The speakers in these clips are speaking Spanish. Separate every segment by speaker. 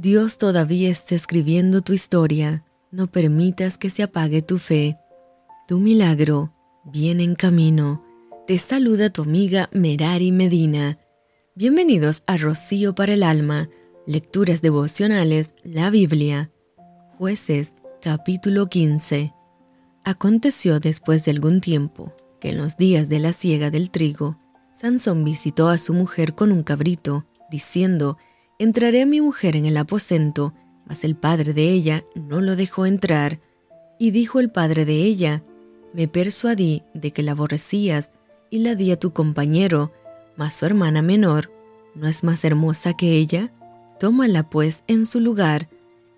Speaker 1: Dios todavía está escribiendo tu historia. No permitas que se apague tu fe. Tu milagro viene en camino. Te saluda tu amiga Merari Medina. Bienvenidos a Rocío para el Alma, Lecturas Devocionales, la Biblia. Jueces, capítulo 15. Aconteció después de algún tiempo que en los días de la siega del trigo, Sansón visitó a su mujer con un cabrito, diciendo, Entraré a mi mujer en el aposento, mas el padre de ella no lo dejó entrar. Y dijo el padre de ella, Me persuadí de que la aborrecías y la di a tu compañero, mas su hermana menor, ¿no es más hermosa que ella? Tómala pues en su lugar.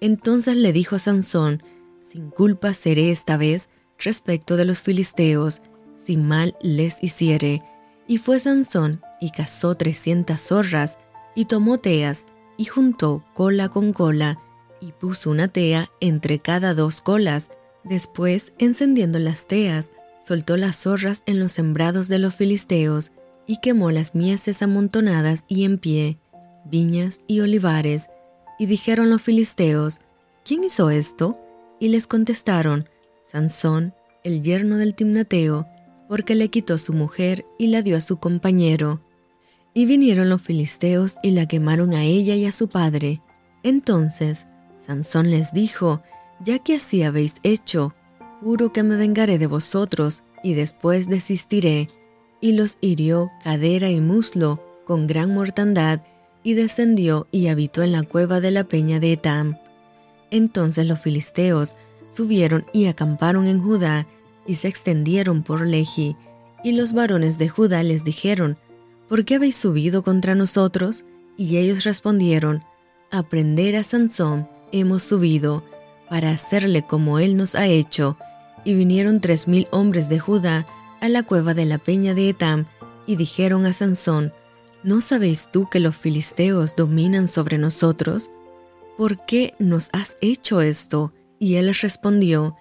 Speaker 1: Entonces le dijo a Sansón, Sin culpa seré esta vez respecto de los filisteos, si mal les hiciere. Y fue Sansón y cazó trescientas zorras, y tomó teas, y juntó cola con cola, y puso una tea entre cada dos colas. Después, encendiendo las teas, soltó las zorras en los sembrados de los filisteos, y quemó las mieses amontonadas y en pie, viñas y olivares. Y dijeron los filisteos, ¿quién hizo esto? Y les contestaron, Sansón, el yerno del Timnateo, porque le quitó su mujer y la dio a su compañero. Y vinieron los filisteos y la quemaron a ella y a su padre. Entonces Sansón les dijo, ya que así habéis hecho, juro que me vengaré de vosotros y después desistiré. Y los hirió cadera y muslo con gran mortandad y descendió y habitó en la cueva de la peña de Etam. Entonces los filisteos subieron y acamparon en Judá y se extendieron por Lehi. Y los varones de Judá les dijeron, ¿por qué habéis subido contra nosotros? Y ellos respondieron, a prender a Sansón hemos subido, para hacerle como él nos ha hecho. Y vinieron tres mil hombres de Judá a la cueva de la peña de Etam, y dijeron a Sansón, ¿no sabéis tú que los filisteos dominan sobre nosotros? ¿Por qué nos has hecho esto? Y él les respondió,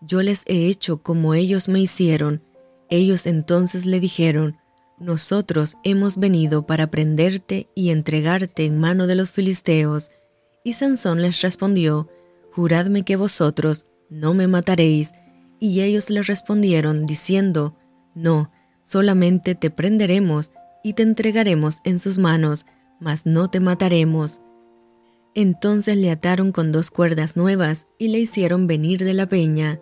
Speaker 1: Yo les he hecho como ellos me hicieron. Ellos entonces le dijeron, nosotros hemos venido para prenderte y entregarte en mano de los filisteos. Y Sansón les respondió, Juradme que vosotros no me mataréis. Y ellos le respondieron, diciendo, No, solamente te prenderemos y te entregaremos en sus manos, mas no te mataremos. Entonces le ataron con dos cuerdas nuevas y le hicieron venir de la peña,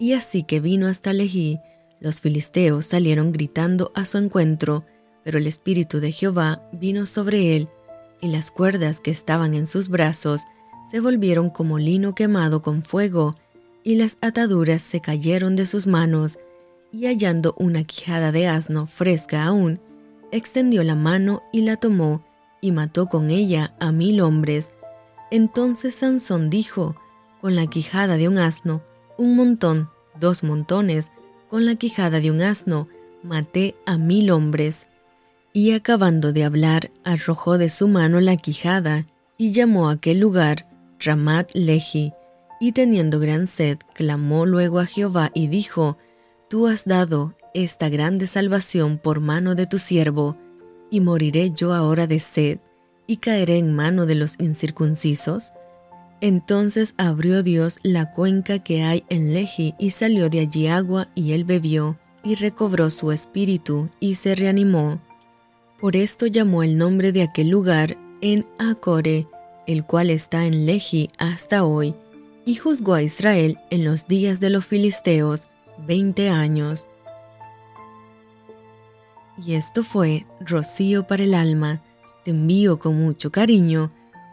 Speaker 1: y así que vino hasta Lejí, los filisteos salieron gritando a su encuentro, pero el Espíritu de Jehová vino sobre él, y las cuerdas que estaban en sus brazos se volvieron como lino quemado con fuego, y las ataduras se cayeron de sus manos, y hallando una quijada de asno fresca aún, extendió la mano y la tomó, y mató con ella a mil hombres. Entonces Sansón dijo, con la quijada de un asno, un montón, dos montones, con la quijada de un asno maté a mil hombres. Y acabando de hablar, arrojó de su mano la quijada y llamó a aquel lugar Ramat Lehi. Y teniendo gran sed, clamó luego a Jehová y dijo, Tú has dado esta grande salvación por mano de tu siervo, y moriré yo ahora de sed, y caeré en mano de los incircuncisos. Entonces abrió Dios la cuenca que hay en Lehi y salió de allí agua y él bebió y recobró su espíritu y se reanimó. Por esto llamó el nombre de aquel lugar en Acore, el cual está en Lehi hasta hoy, y juzgó a Israel en los días de los filisteos veinte años. Y esto fue Rocío para el alma. Te envío con mucho cariño